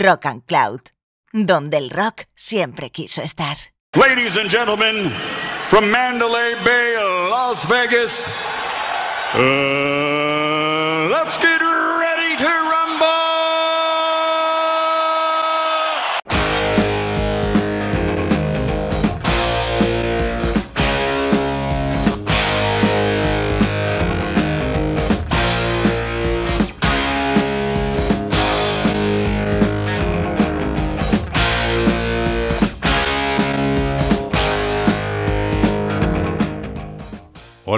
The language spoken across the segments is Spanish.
Rock and Cloud, donde el rock siempre quiso estar. Ladies and gentlemen, from Mandalay Bay, Las Vegas, uh, let's get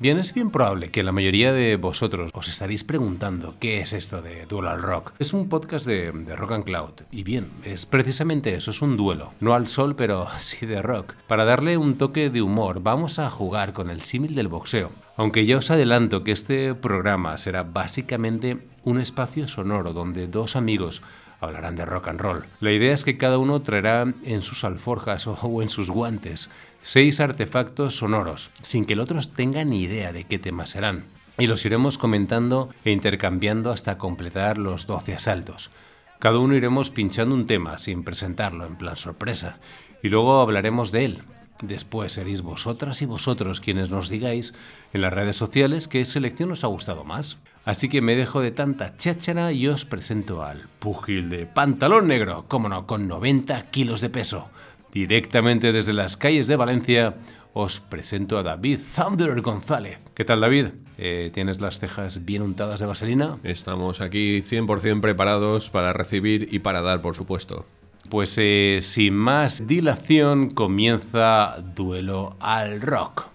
Bien, es bien probable que la mayoría de vosotros os estaréis preguntando qué es esto de Duelo al Rock. Es un podcast de, de Rock and Cloud. Y bien, es precisamente eso, es un duelo. No al sol, pero sí de rock. Para darle un toque de humor, vamos a jugar con el símil del boxeo. Aunque ya os adelanto que este programa será básicamente un espacio sonoro donde dos amigos hablarán de rock and roll. La idea es que cada uno traerá en sus alforjas o en sus guantes seis artefactos sonoros, sin que el otro tenga ni idea de qué temas serán. Y los iremos comentando e intercambiando hasta completar los 12 asaltos. Cada uno iremos pinchando un tema sin presentarlo en plan sorpresa y luego hablaremos de él. Después seréis vosotras y vosotros quienes nos digáis en las redes sociales qué selección os ha gustado más. Así que me dejo de tanta cháchara y os presento al púgil de pantalón negro, como no, con 90 kilos de peso. Directamente desde las calles de Valencia os presento a David Thunder González. ¿Qué tal David? Eh, ¿Tienes las cejas bien untadas de vaselina? Estamos aquí 100% preparados para recibir y para dar, por supuesto. Pues eh, sin más dilación comienza Duelo al Rock.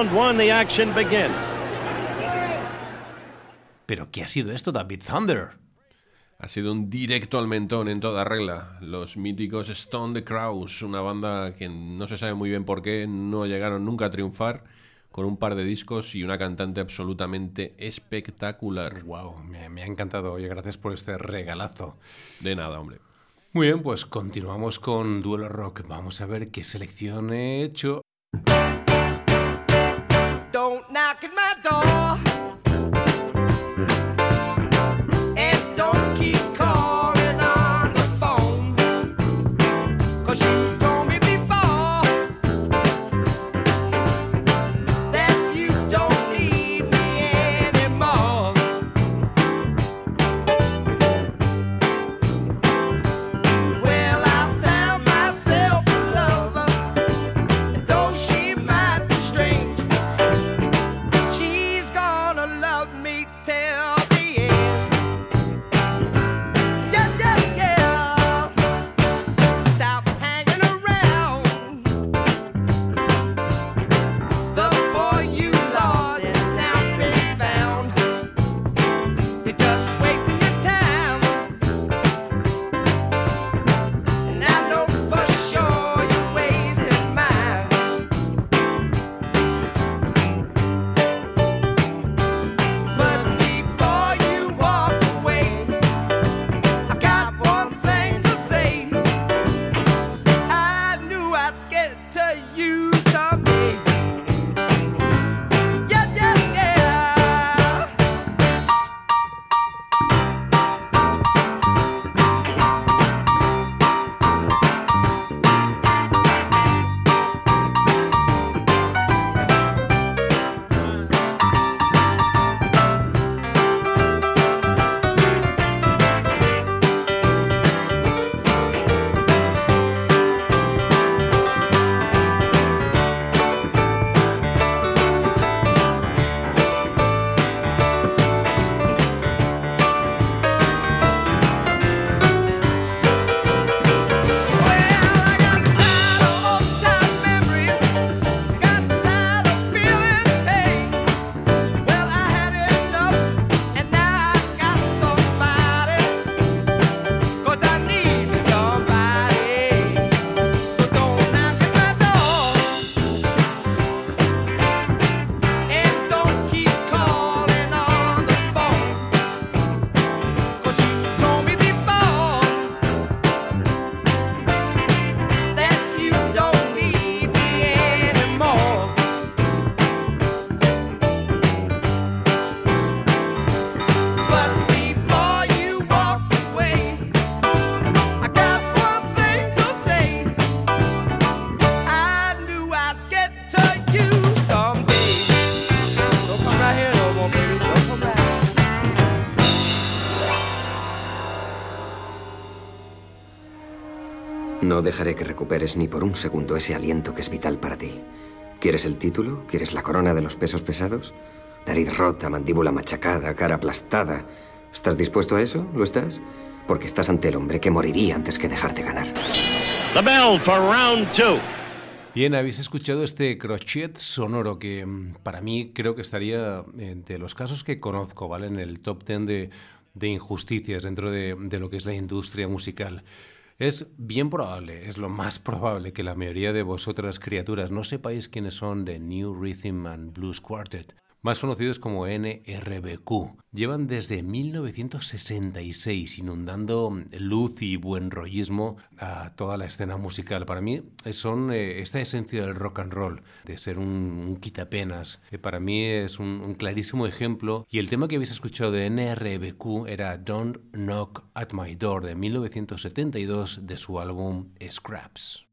Round one. The action begins. ¿Pero qué ha sido esto, David Thunder? Ha sido un directo al mentón en toda regla. Los míticos Stone the Crows, una banda que no se sabe muy bien por qué no llegaron nunca a triunfar, con un par de discos y una cantante absolutamente espectacular. Wow, me, me ha encantado. Oye, gracias por este regalazo. De nada, hombre. Muy bien, pues continuamos con Duelo Rock. Vamos a ver qué selección he hecho. Don't knock at my door. No dejaré que recuperes ni por un segundo ese aliento que es vital para ti. ¿Quieres el título? ¿Quieres la corona de los pesos pesados? Nariz rota, mandíbula machacada, cara aplastada. ¿Estás dispuesto a eso? ¿Lo estás? Porque estás ante el hombre que moriría antes que dejarte ganar. The bell for round two. Bien, habéis escuchado este crochet sonoro que mm, para mí creo que estaría eh, de los casos que conozco, ¿vale? En el top 10 de, de injusticias dentro de, de lo que es la industria musical. Es bien probable, es lo más probable que la mayoría de vosotras criaturas no sepáis quiénes son The New Rhythm and Blues Quartet, más conocidos como NRBQ. Llevan desde 1966 inundando luz y buen rollismo a toda la escena musical. Para mí son eh, esta esencia del rock and roll, de ser un, un quitapenas. Eh, para mí es un, un clarísimo ejemplo. Y el tema que habéis escuchado de NRBQ era Don't Knock at My Door de 1972 de su álbum Scraps.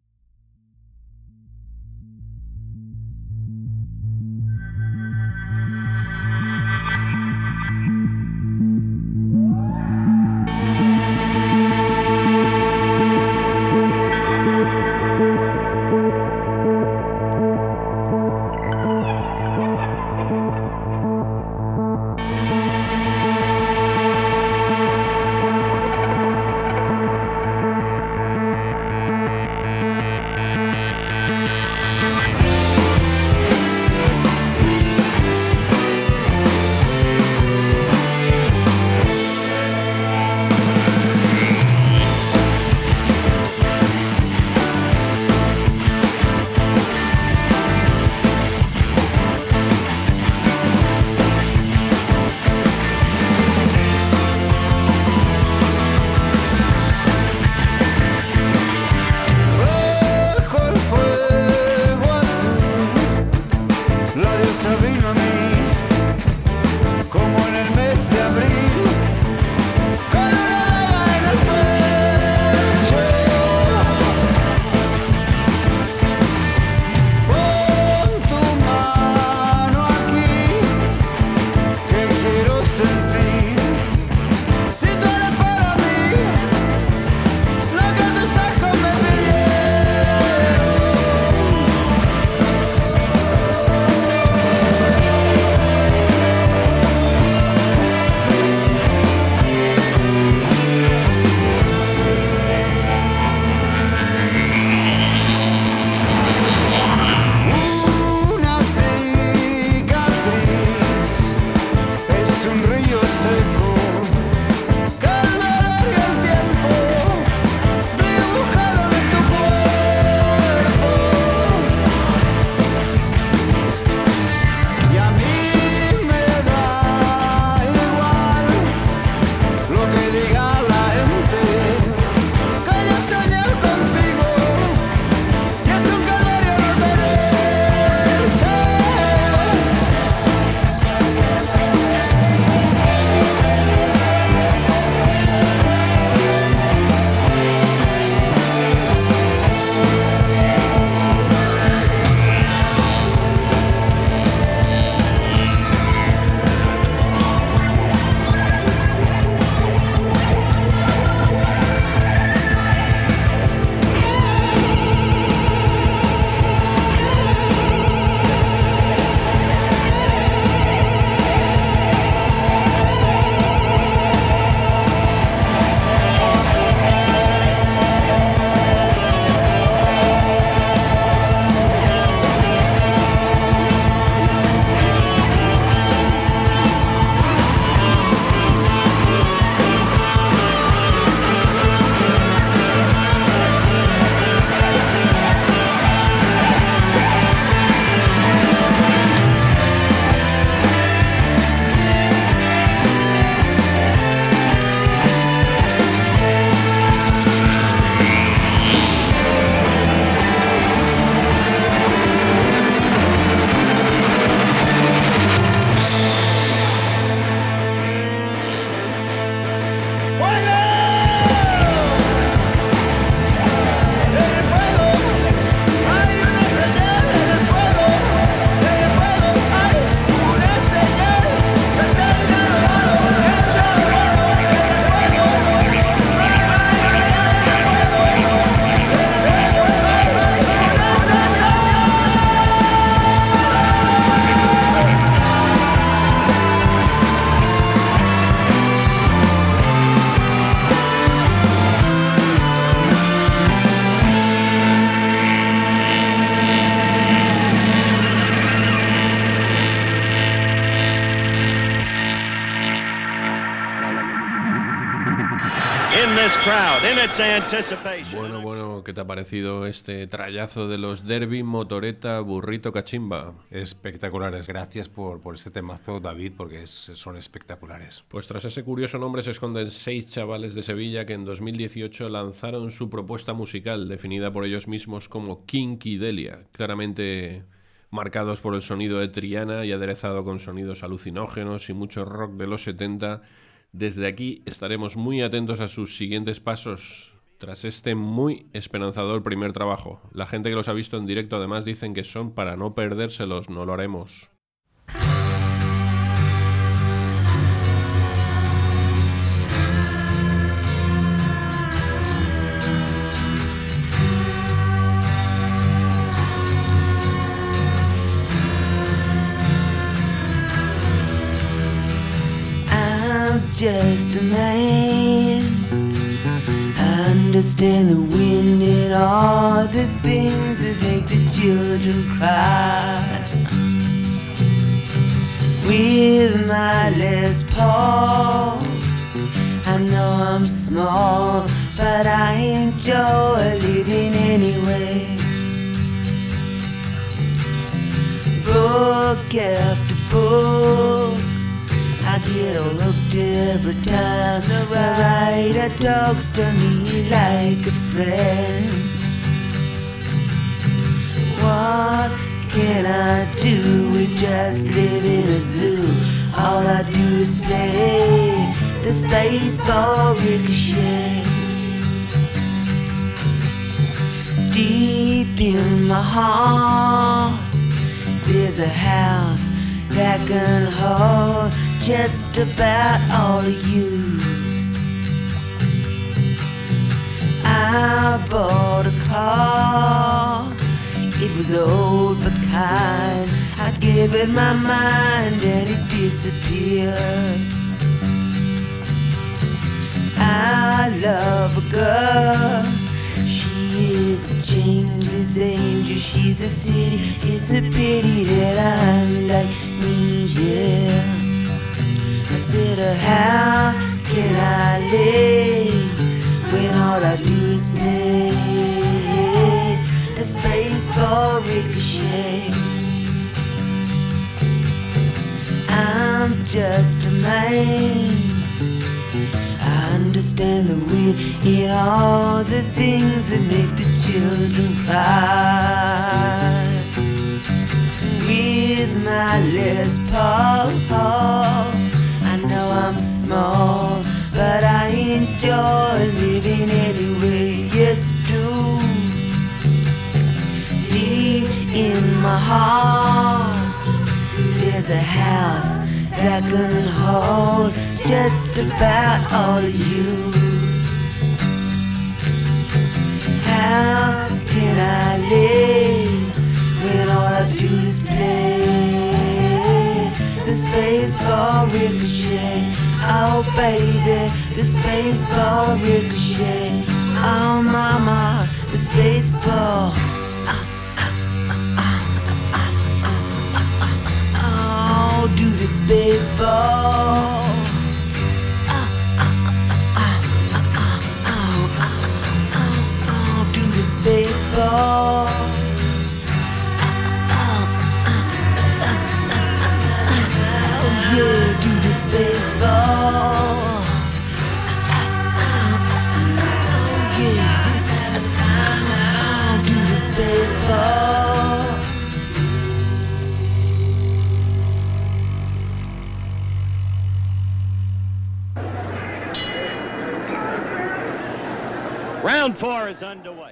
Bueno, bueno, ¿qué te ha parecido este trayazo de los Derby, Motoreta, Burrito, Cachimba? Espectaculares. Gracias por, por este temazo, David, porque es- son espectaculares. Pues tras ese curioso nombre se esconden seis chavales de Sevilla que en 2018 lanzaron su propuesta musical, definida por ellos mismos como Kinky Delia, claramente marcados por el sonido de Triana y aderezado con sonidos alucinógenos y mucho rock de los 70. Desde aquí estaremos muy atentos a sus siguientes pasos. Tras este muy esperanzador primer trabajo, la gente que los ha visto en directo además dicen que son para no perdérselos, no lo haremos. Just a man. I understand the wind and all the things that make the children cry. With my Les Paul, I know I'm small, but I enjoy living anyway. Book after book. I get hooked every time the writer talks to me like a friend. What can I do? We just live in a zoo. All I do is play the spaceball ricochet. Deep in my heart, there's a house that can hold just about all of you. I bought a car. It was old but kind. I gave it my mind and it disappeared. I love a girl. Is a changeless angel. She's a city. It's a pity that I'm like me, yeah. I said, uh, how can I live when all I do is play the spaceball ricochet? I'm just a man. Understand the wind in all the things that make the children cry. With my Les Paul, I know I'm small, but I enjoy living anyway. Yes, do. Deep in my heart, there's a house that can hold just about all of you. How can I live when all I do is play the spaceball ricochet? Oh baby, the spaceball ricochet. Oh mama, the spaceball. Oh, do the spaceball. baseball. Oh yeah, do this baseball. Oh yeah, do the space ball.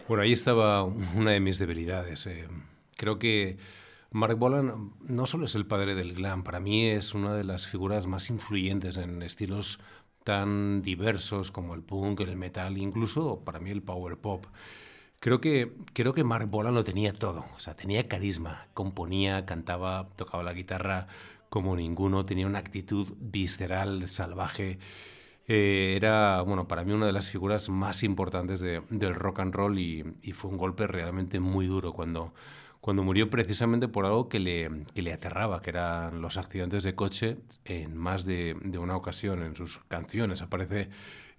Bueno, ahí estaba una de mis debilidades. eh. Creo que Mark Bolan no solo es el padre del glam, para mí es una de las figuras más influyentes en estilos tan diversos como el punk, el metal, incluso para mí el power pop. Creo que, creo que Mark Bolan lo tenía todo, o sea, tenía carisma, componía, cantaba, tocaba la guitarra como ninguno, tenía una actitud visceral, salvaje. Eh, era, bueno, para mí una de las figuras más importantes de- del rock and roll y, y fue un golpe realmente muy duro cuando, cuando murió precisamente por algo que le, que le aterraba, que eran los accidentes de coche en más de, de una ocasión. En sus canciones aparece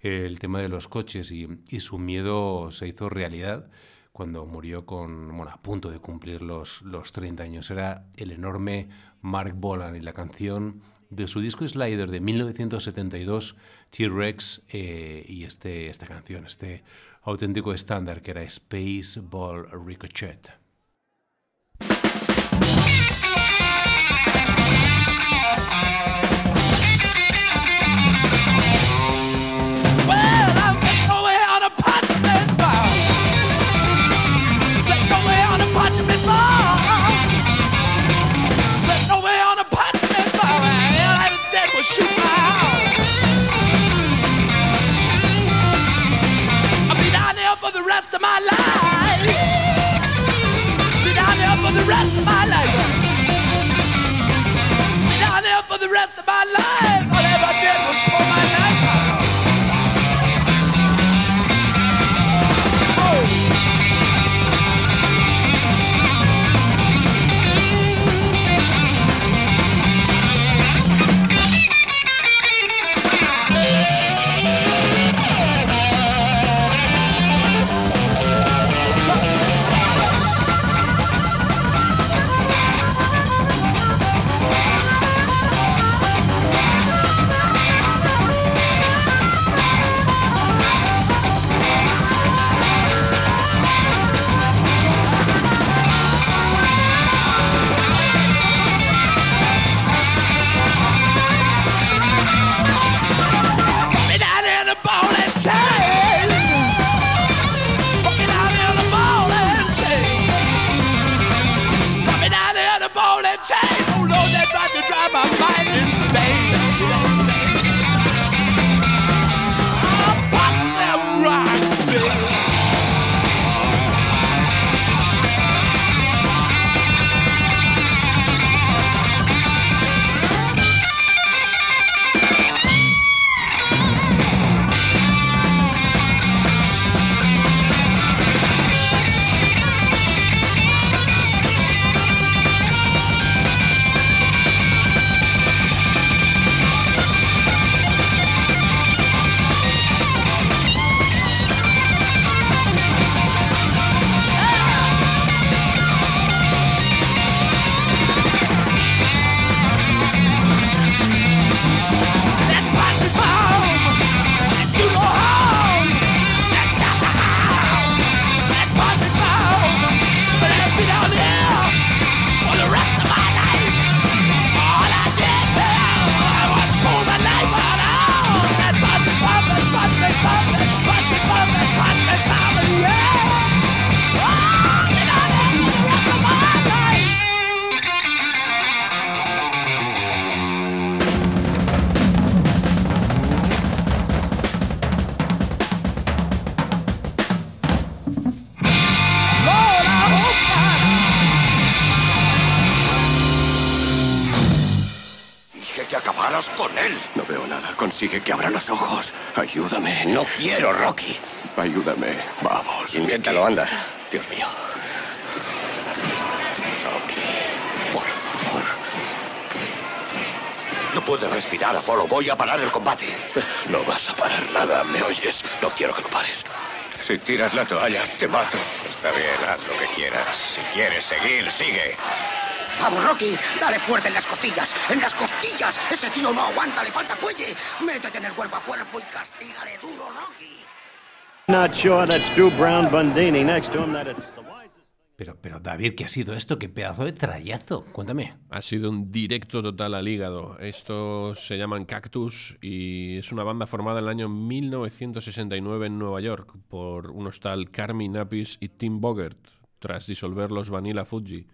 el tema de los coches y, y su miedo se hizo realidad cuando murió con, bueno, a punto de cumplir los, los 30 años. Era el enorme Mark Bolan y la canción de su disco Slider de 1972, T-Rex, eh, y este, esta canción, este auténtico estándar que era Space Ball Ricochet. There for Consigue que abra los ojos. Ayúdame. No quiero, Rocky. Ayúdame. Vamos. Inténtalo, anda. Dios mío. Rocky. Por favor. No puedes respirar, Apolo. Voy a parar el combate. No vas a parar nada. ¿Me oyes? No quiero que lo pares. Si tiras la toalla, te mato. Está bien, haz lo que quieras. Si quieres seguir, sigue. Vamos, Rocky, dale fuerte en las costillas, en las costillas. Ese tío no aguanta, le falta fuelle. Métete en el cuerpo a cuerpo y castígale duro, Rocky. Not sure that's Stu Brown Bundini. Next to him, that it's the Pero, pero David, ¿qué ha sido esto? ¿Qué pedazo de trayazo? Cuéntame. Ha sido un directo total al hígado. Estos se llaman Cactus y es una banda formada en el año 1969 en Nueva York por unos tal Carmine Apis y Tim Bogert, tras disolver los Vanilla Fuji.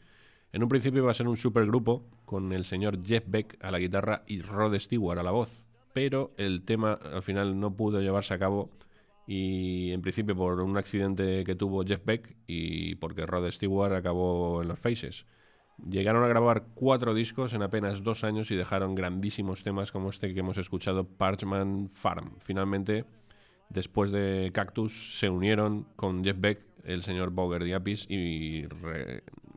En un principio iba a ser un supergrupo con el señor Jeff Beck a la guitarra y Rod Stewart a la voz, pero el tema al final no pudo llevarse a cabo y en principio por un accidente que tuvo Jeff Beck y porque Rod Stewart acabó en los Faces. Llegaron a grabar cuatro discos en apenas dos años y dejaron grandísimos temas como este que hemos escuchado, Parchman Farm. Finalmente, después de Cactus, se unieron con Jeff Beck, el señor Bogert y Apis y,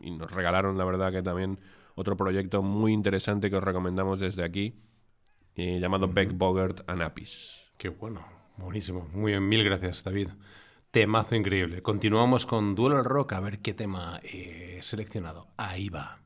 y nos regalaron, la verdad, que también otro proyecto muy interesante que os recomendamos desde aquí, eh, llamado. Beck Bogart Qué bueno, buenísimo. Muy bien, mil gracias, David. Temazo increíble. Continuamos con Duel Rock a ver qué tema he seleccionado. Ahí va.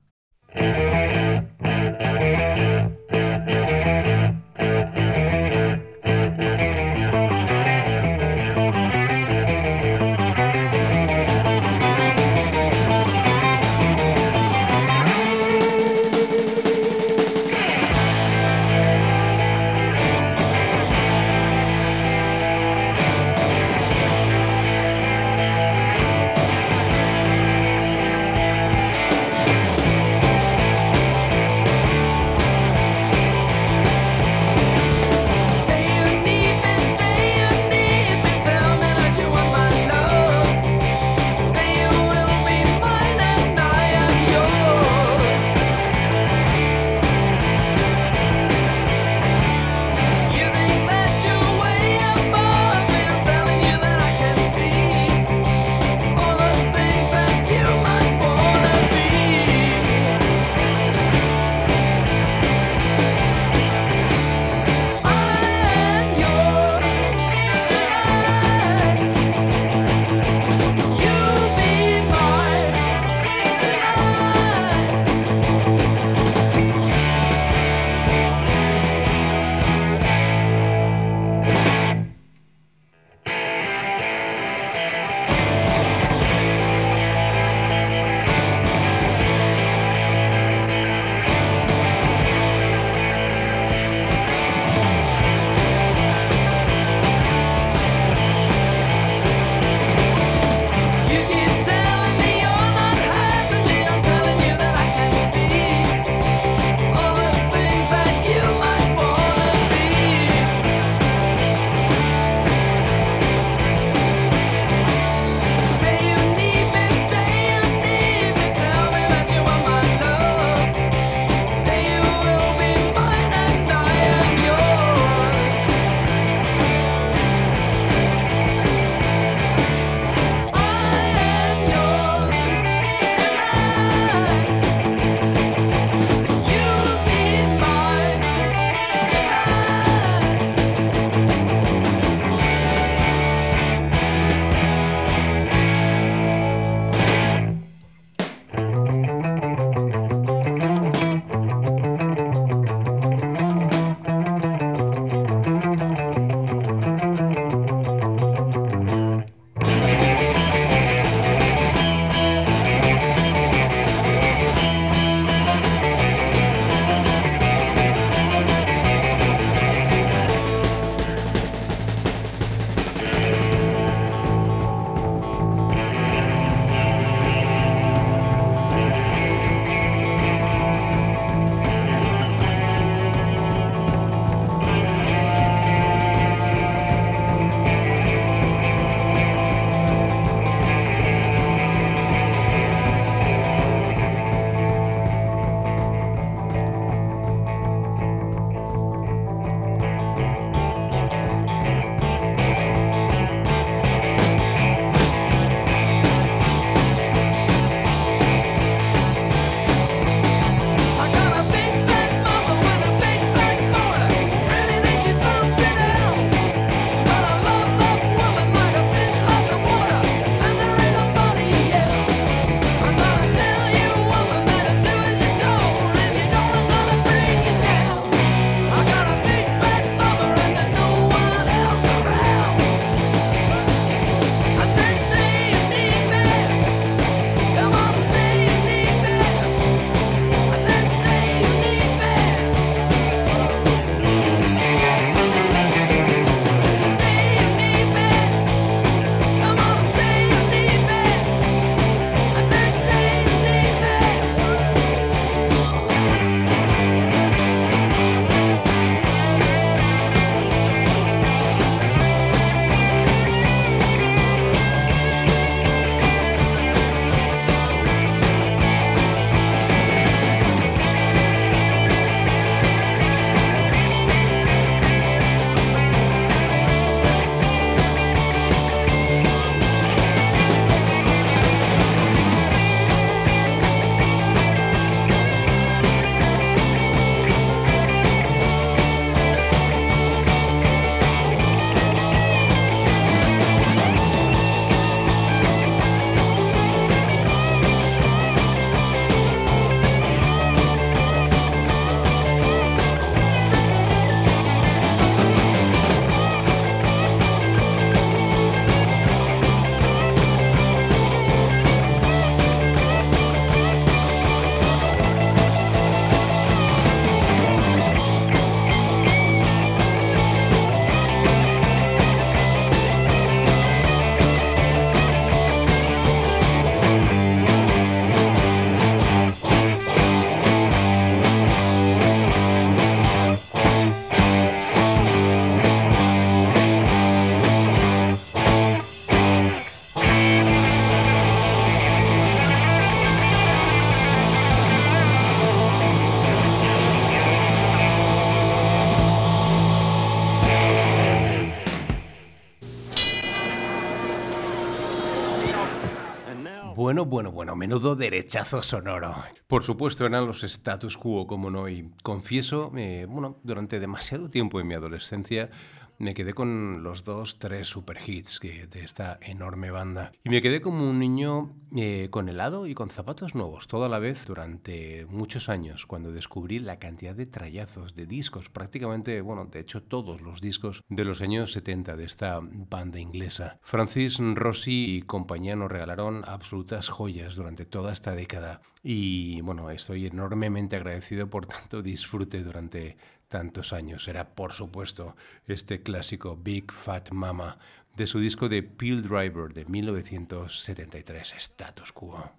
Menudo derechazo sonoro. Por supuesto, eran los status quo, como no, y confieso, eh, bueno, durante demasiado tiempo en mi adolescencia me quedé con los dos, tres super hits que- de esta enorme banda. Y me quedé como un niño eh, con helado y con zapatos nuevos, toda la vez durante muchos años, cuando descubrí la cantidad de trayazos, de discos, prácticamente, bueno, de hecho todos los discos de los años 70 de esta banda inglesa. Francis Rossi y compañía nos regalaron absolutas joyas durante toda esta década. Y bueno, estoy enormemente agradecido por tanto disfrute durante tantos años. Era, por supuesto, este clásico Big Fat Mama de su disco de Peel Driver de 1973, Status Quo.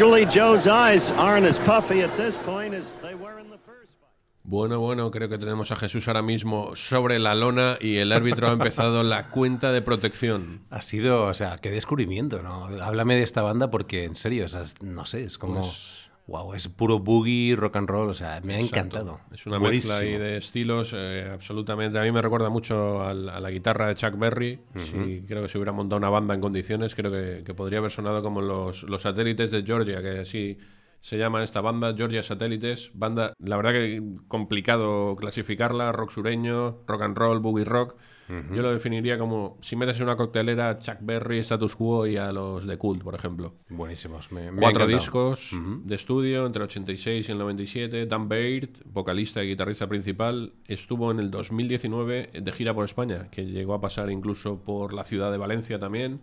Actually, Joe's eyes aren't as puffy at this point as they were in the first fight. Bueno, bueno, creo que tenemos a Jesús ahora mismo sobre la lona y el árbitro ha empezado la cuenta de protección. Ha sido, o sea, qué descubrimiento, ¿no? Háblame de esta banda porque, en serio, o sea, no sé, es como... Pues, Wow, es puro boogie, rock and roll, o sea, me ha Exacto. encantado. Es una Buenísimo. mezcla ahí de estilos, eh, absolutamente. A mí me recuerda mucho a la guitarra de Chuck Berry. Sí, creo que si hubiera montado una banda en condiciones, creo que, que podría haber sonado como los, los satélites de Georgia, que así se llama esta banda, Georgia Satélites. Banda, la verdad que complicado clasificarla, rock sureño, rock and roll, boogie rock. Yo lo definiría como, si metes en una coctelera, Chuck Berry, Status Quo y a los de Cult, por ejemplo. Buenísimos. Me, me ha Cuatro discos de estudio entre el 86 y el 97. Dan Baird, vocalista y guitarrista principal, estuvo en el 2019 de gira por España, que llegó a pasar incluso por la ciudad de Valencia también.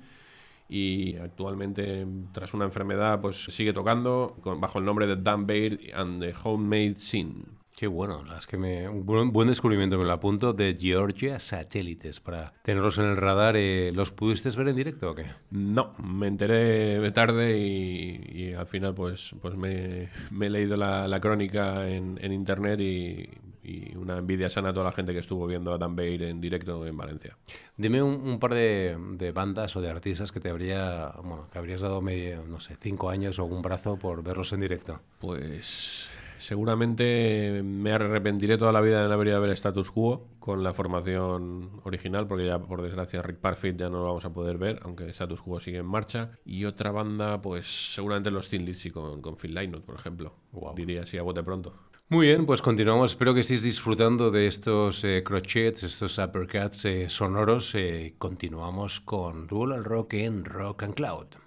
Y actualmente, tras una enfermedad, pues sigue tocando con- bajo el nombre de Dan Baird and the Homemade Scene. Qué bueno, la es que me, un buen, descubrimiento, me lo apunto, de Georgia Satélites, para tenerlos en el radar. eh, ¿Los pudiste ver en directo o qué? No, me enteré tarde y, y al final pues, pues me, me he leído la, la crónica en, en internet y, y una envidia sana a toda la gente que estuvo viendo a Dan Baird en directo en Valencia. Dime un, un par de, de bandas o de artistas que te habría, bueno, que habrías dado medio, no sé, cinco años o un brazo por verlos en directo. Pues seguramente me arrepentiré toda la vida de no haber ido a ver Status Quo con la formación original, porque ya por desgracia Rick Parfit ya no lo vamos a poder ver, aunque Status Quo sigue en marcha. Y otra banda, pues seguramente los Thin Lizzy con, con Phil Lynott, por ejemplo. Diría así a bote pronto. Muy bien, pues continuamos. Espero que estéis disfrutando de estos eh, crochets, estos uppercuts eh, sonoros. Eh, continuamos con Duel al Rock en Rock and Cloud.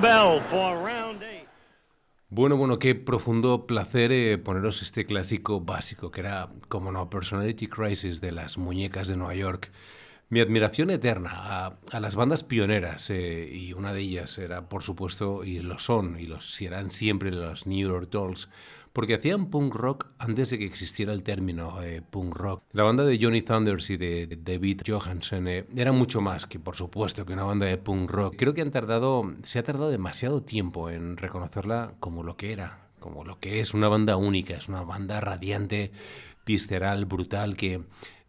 The bell for round. Bueno, bueno, qué profundo placer eh, poneros este clásico básico que era, como no, Personality Crisis de las muñecas de Nueva York. Mi admiración eterna a, a las bandas pioneras, eh, y una de ellas era, por supuesto, y lo son, y los serán siempre los New York Dolls, porque hacían punk rock antes de que existiera el término eh, punk rock. La banda de Johnny Thunders y de David Johansen eh, era mucho más que, por supuesto, que una banda de punk rock. Creo que han tardado, se ha tardado demasiado tiempo en reconocerla como lo que era, como lo que es una banda única, es una banda radiante, visceral, brutal, que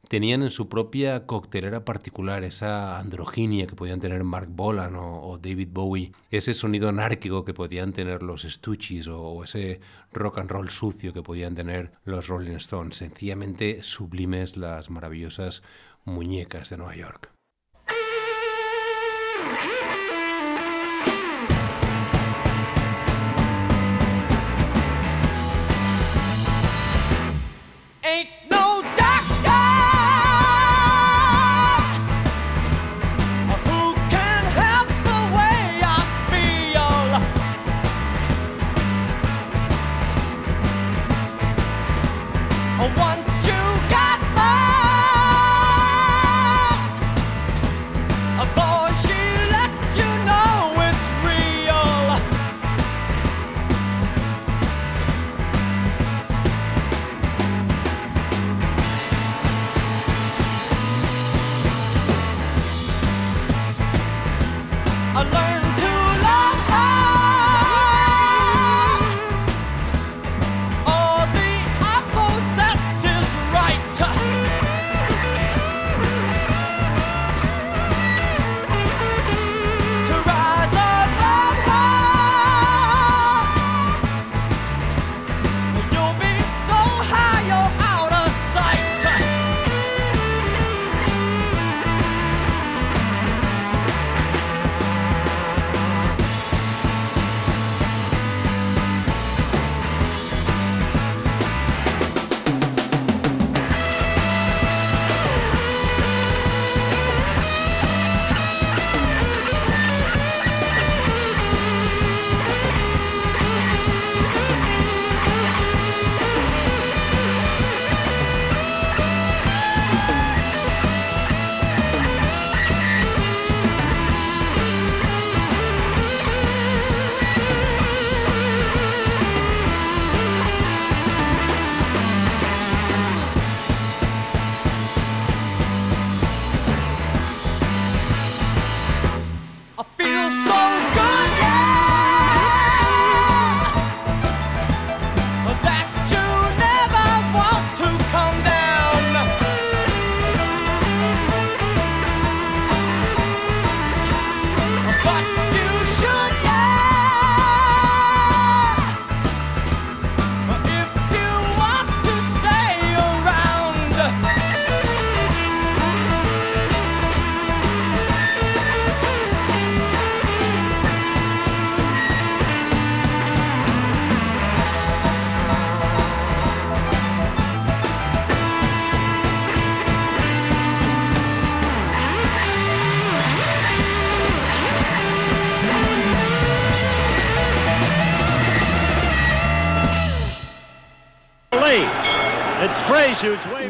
tenían en su propia coctelera particular esa androginia que podían tener Mark Bolan o, David Bowie, ese sonido anárquico que podían tener los Stooges o, o ese rock and roll sucio que podían tener los Rolling Stones. Sencillamente sublimes las maravillosas muñecas de Nueva York.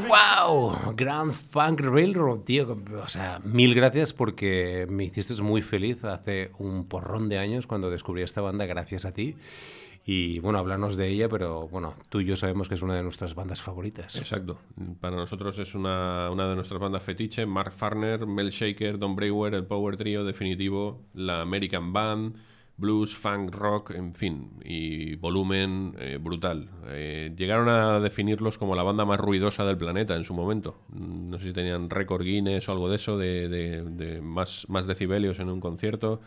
¡Wow! Grand Funk Railroad, tío. O sea, mil gracias porque me hiciste muy feliz hace un porrón de años cuando descubrí esta banda gracias a ti. Y bueno, háblanos de ella, pero bueno, tú y yo sabemos que es una de nuestras bandas favoritas. Exacto. Para nosotros es una, una de nuestras bandas fetiche. Mark Farner, Mel Shaker, Don Brewer, el Power Trio definitivo, la American Band, blues, funk, rock, en fin, y volumen eh, brutal. Eh, llegaron a definirlos como la banda más ruidosa del planeta en su momento. Mm, No sé si tenían récord Guinness o algo de eso, de, de- de más, más decibelios en un concierto.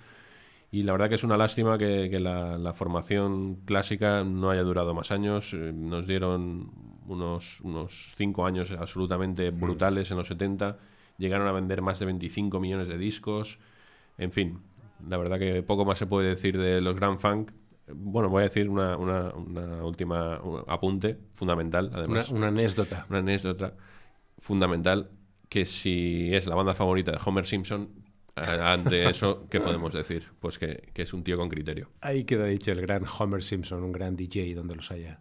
Y la verdad que es una lástima que, que la, la formación clásica no haya durado más años. Eh, Nos dieron unos, unos cinco años absolutamente brutales en los 70. Llegaron a vender más de 25 millones de discos. En fin, la verdad que poco más se puede decir de los Grand Funk. Bueno, voy a decir una, una- una última un apunte fundamental, además. Una, una anécdota. Una anécdota fundamental que si es la banda favorita de Homer Simpson, Ante eso, ¿qué podemos decir? Pues que, que es un tío con criterio. Ahí queda dicho el gran Homer Simpson, un gran DJ donde los haya.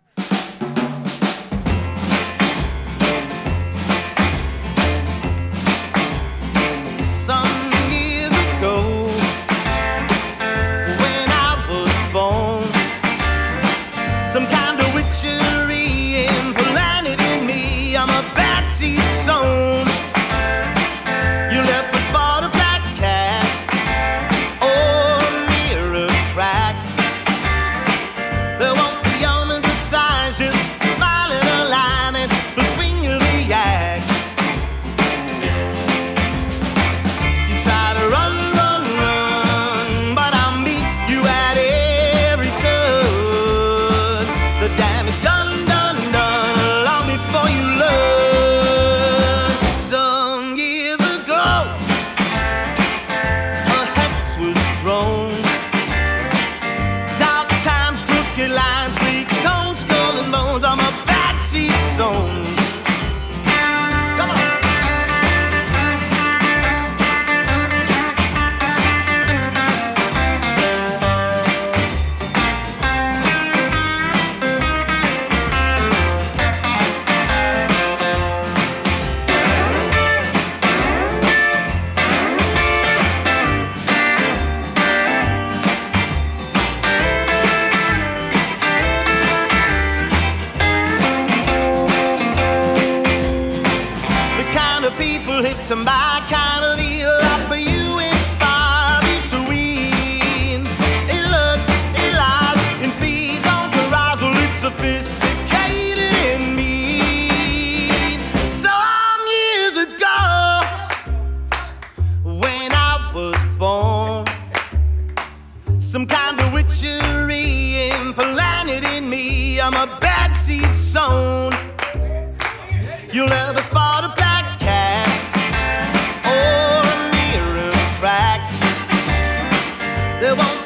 They won't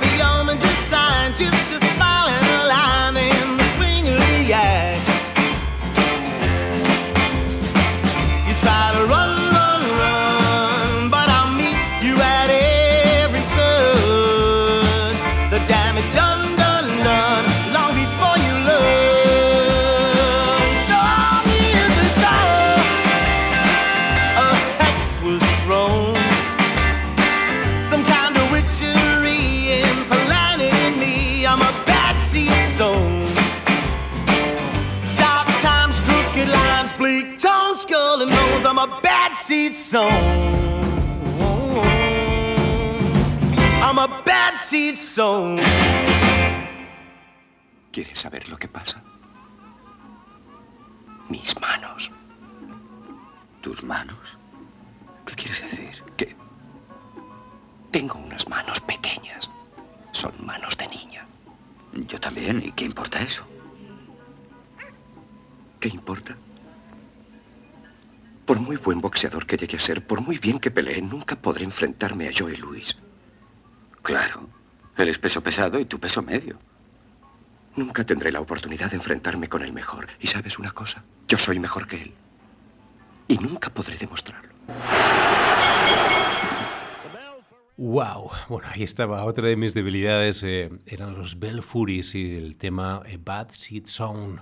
seed sown. ¿Quieres saber lo que pasa? Mis manos. ¿Tus manos? ¿Qué quieres decir? Que tengo unas manos pequeñas. Son manos de niña. Yo también. ¿Y qué importa eso? ¿Qué importa? Por muy buen boxeador que llegue a ser, por muy bien que pelee, nunca podré enfrentarme a Joey Luis. Claro. Él es peso pesado y tú peso medio. Nunca tendré la oportunidad de enfrentarme con el mejor. ¿Y sabes una cosa? Yo soy mejor que él. Y nunca podré demostrarlo. ¡Wow! Bueno, ahí estaba. Otra de mis debilidades eh, eran los Belfuries y el tema eh, Bad Seed Sound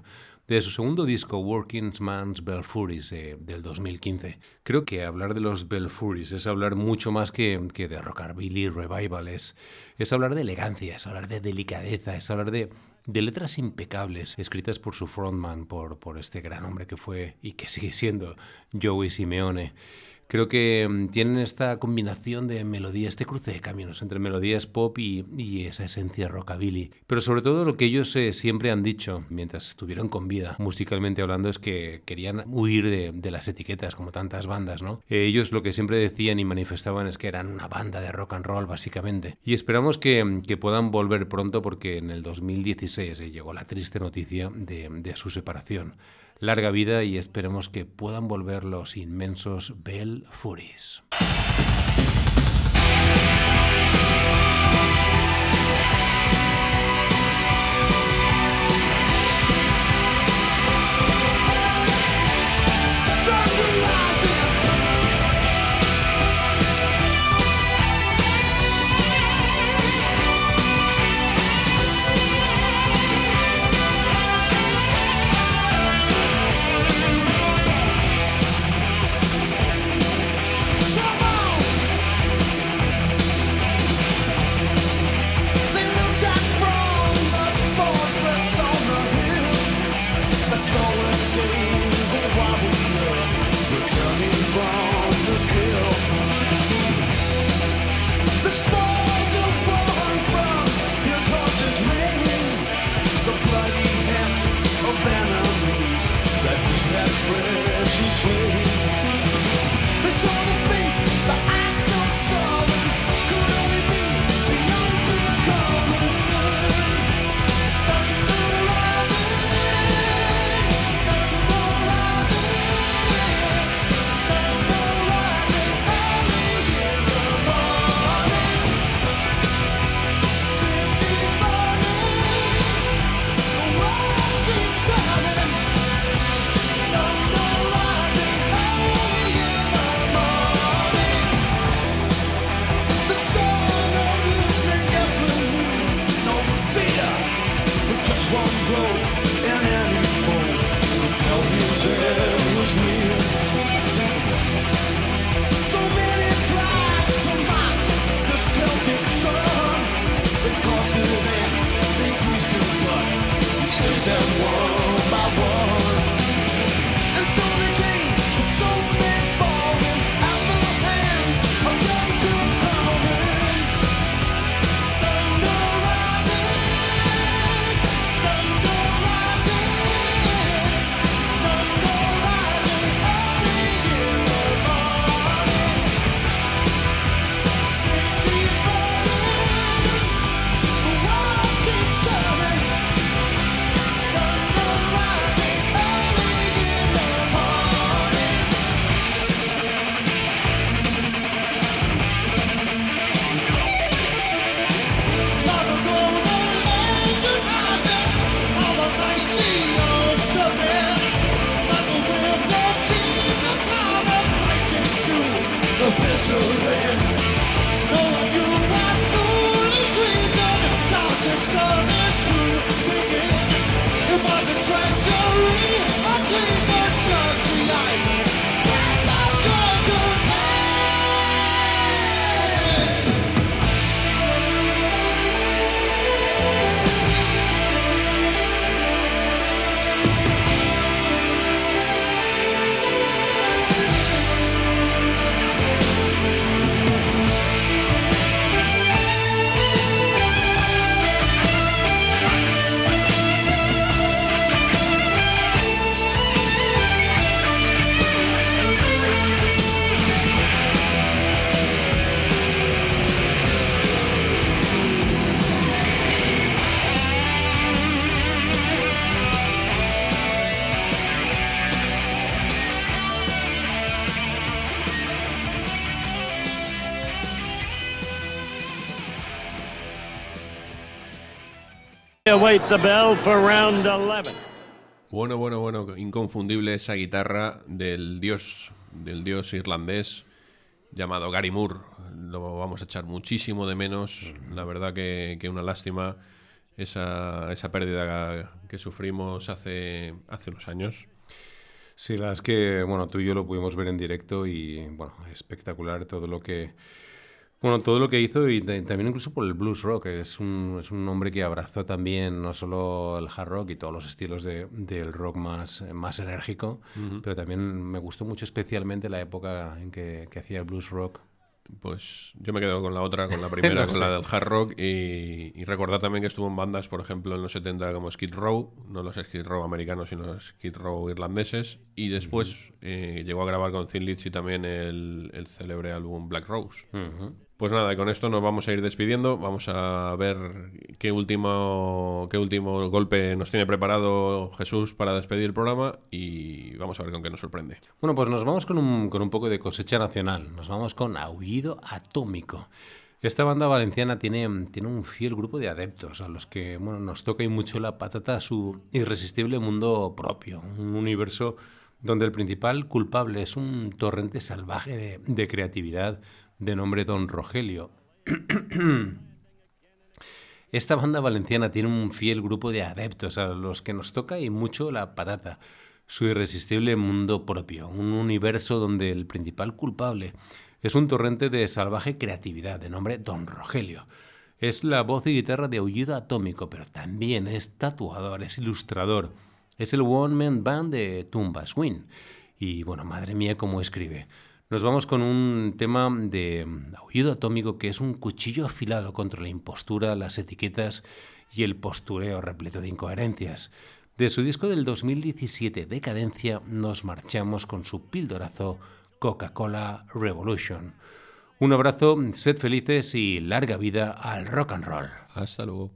de su segundo disco Working Man's Belfuries del 2015. Creo que hablar de los Belfuries es hablar mucho más que, que de rockabilly revival, es, es hablar de elegancia, es hablar de delicadeza, es hablar de, de letras impecables escritas por su frontman, por, por este gran hombre que fue y que sigue siendo Joey Simeone. Creo que mm, tienen esta combinación de melodía, este cruce de caminos entre melodías pop y, y esa esencia rockabilly. Pero sobre todo lo que ellos eh, siempre han dicho mientras estuvieron con vida, musicalmente hablando, es que querían huir de, de las etiquetas como tantas bandas, ¿no? Eh, ellos lo que siempre decían y manifestaban es que eran una banda de rock and roll, básicamente. Y esperamos que, que puedan volver pronto porque en el 2016 eh, llegó la triste noticia de, de su separación larga vida y esperemos que puedan volver los inmensos Bell Furies. Await the bell for round 11. Bueno, bueno, bueno, inconfundible esa guitarra del dios, del dios irlandés llamado Gary Moore. Lo vamos a echar muchísimo de menos. La verdad que, que una lástima esa, esa pérdida que sufrimos hace, hace unos años. Sí, la verdad es que, bueno, tú y yo lo pudimos ver en directo y, bueno, espectacular todo lo que... Bueno, todo lo que hizo y ta- también incluso por el blues rock. Es un, es un hombre que abrazó también no solo el hard rock y todos los estilos de- del rock más, más enérgico, pero también me gustó mucho especialmente la época en que, que hacía el blues rock. Pues yo me quedo con la otra, con la primera, con sé. la del hard rock. Y, y recordar también que estuvo en bandas, por ejemplo, en los 70 como Skid Row, no los Skid Row americanos, sino los Skid Row irlandeses. Y después eh, llegó a grabar con Thin Lizzy también el, el célebre álbum Black Rose. Pues nada, con esto nos vamos a ir despidiendo. Vamos a ver qué último, qué último golpe nos tiene preparado Jesús para despedir el programa y vamos a ver con qué nos sorprende. Bueno, pues nos vamos con un, con un poco de cosecha nacional. Nos vamos con Aullido Atómico. Esta banda valenciana tiene, tiene un fiel grupo de adeptos a los que bueno, nos toca y mucho la patata su irresistible mundo propio. Un universo donde el principal culpable es un torrente salvaje de, de creatividad de nombre Don Rogelio. Esta banda valenciana tiene un fiel grupo de adeptos a los que nos toca y mucho la patata, su irresistible mundo propio, un universo donde el principal culpable es un torrente de salvaje creatividad de nombre Don Rogelio. Es la voz y guitarra de Aullido Atómico, pero también es tatuador, es ilustrador, es el one man band de Tumba Swing. Y bueno, madre mía, cómo escribe. Nos vamos con un tema de aullido atómico que es un cuchillo afilado contra la impostura, las etiquetas y el postureo repleto de incoherencias. De su disco del 2017, Decadencia, nos marchamos con su pildorazo Coca-Cola Revolution. Un abrazo, sed felices y larga vida al rock and roll. Hasta luego.